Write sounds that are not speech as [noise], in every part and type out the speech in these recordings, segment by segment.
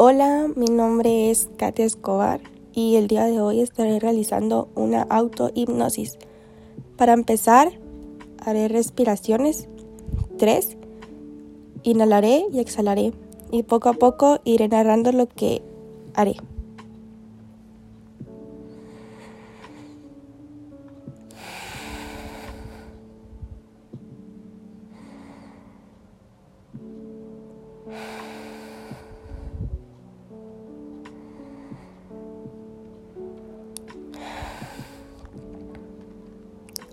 Hola, mi nombre es Katia Escobar y el día de hoy estaré realizando una autohipnosis. Para empezar, haré respiraciones. Tres. Inhalaré y exhalaré y poco a poco iré narrando lo que haré.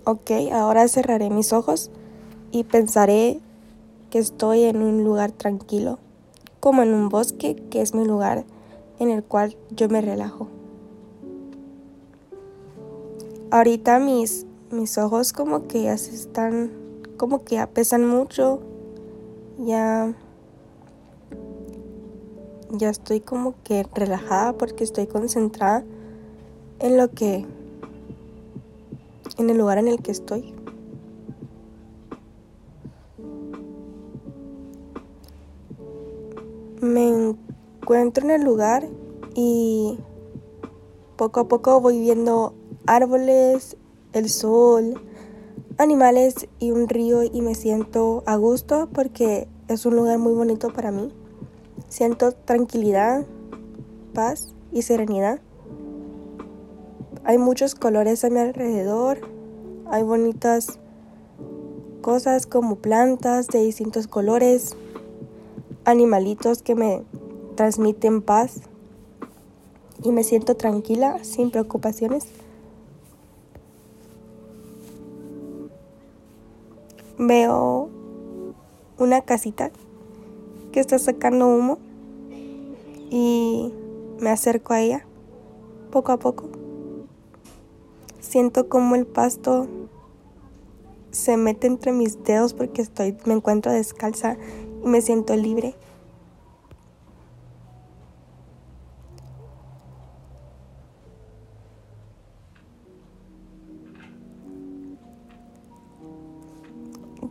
Ok, ahora cerraré mis ojos y pensaré que estoy en un lugar tranquilo, como en un bosque, que es mi lugar en el cual yo me relajo. Ahorita mis, mis ojos como que ya se están, como que ya pesan mucho, ya, ya estoy como que relajada porque estoy concentrada en lo que en el lugar en el que estoy. Me encuentro en el lugar y poco a poco voy viendo árboles, el sol, animales y un río y me siento a gusto porque es un lugar muy bonito para mí. Siento tranquilidad, paz y serenidad. Hay muchos colores a mi alrededor. Hay bonitas cosas como plantas de distintos colores, animalitos que me transmiten paz y me siento tranquila, sin preocupaciones. Veo una casita que está sacando humo y me acerco a ella poco a poco. Siento como el pasto se mete entre mis dedos porque estoy, me encuentro descalza y me siento libre.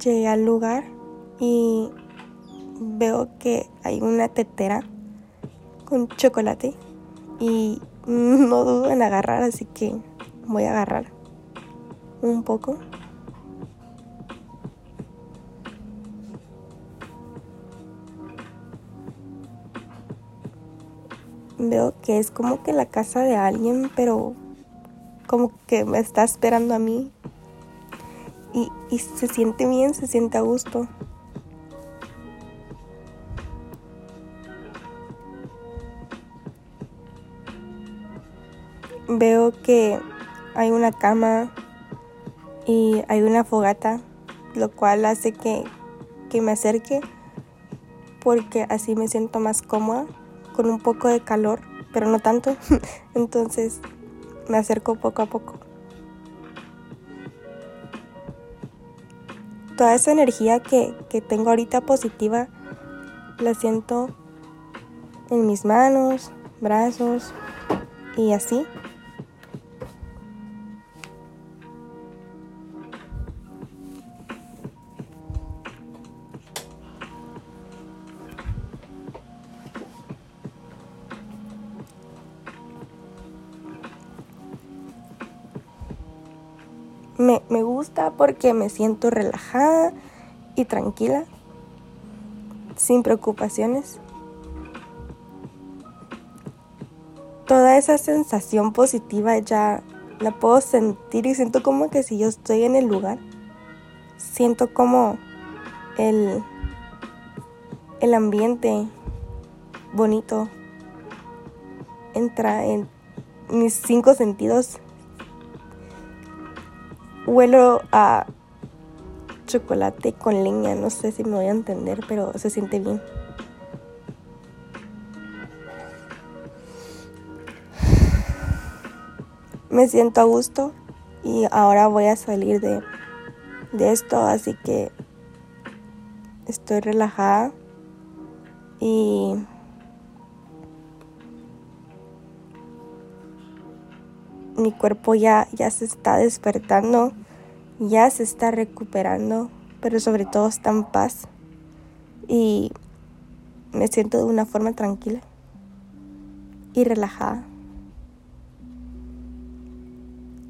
Llegué al lugar y veo que hay una tetera con chocolate y [laughs] no dudo en agarrar, así que voy a agarrar un poco. Veo que es como que la casa de alguien, pero como que me está esperando a mí. Y, y se siente bien, se siente a gusto. Veo que hay una cama y hay una fogata, lo cual hace que, me acerque porque así me siento más cómoda, con un poco de calor, pero no tanto. [laughs] Entonces me acerco poco a poco. Toda esa energía que, que tengo ahorita positiva la siento en mis manos, brazos y así. Me, me gusta porque me siento relajada y tranquila, sin preocupaciones. Toda esa sensación positiva ya la puedo sentir y siento como que si yo estoy en el lugar, siento como el, el ambiente bonito entra en mis cinco sentidos Huelo a chocolate con leña, no sé si me voy a entender, pero se siente bien. Me siento a gusto y ahora voy a salir de, de esto, así que estoy relajada y mi cuerpo ya, ya se está despertando, ya se está recuperando, pero sobre todo está en paz y me siento de una forma tranquila. y relajada.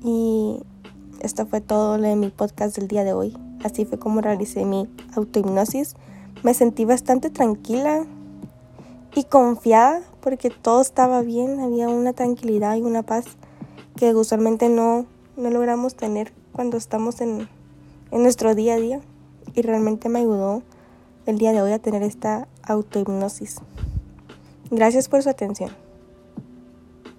Y esto fue todo lo de mi podcast del día de hoy. Así fue como realicé mi autohipnosis. Me sentí bastante tranquila y confiada porque todo estaba bien, había una tranquilidad y una paz que usualmente no, no logramos tener cuando estamos en, en nuestro día a día. Y realmente me ayudó el día de hoy a tener esta autohipnosis. Gracias por su atención.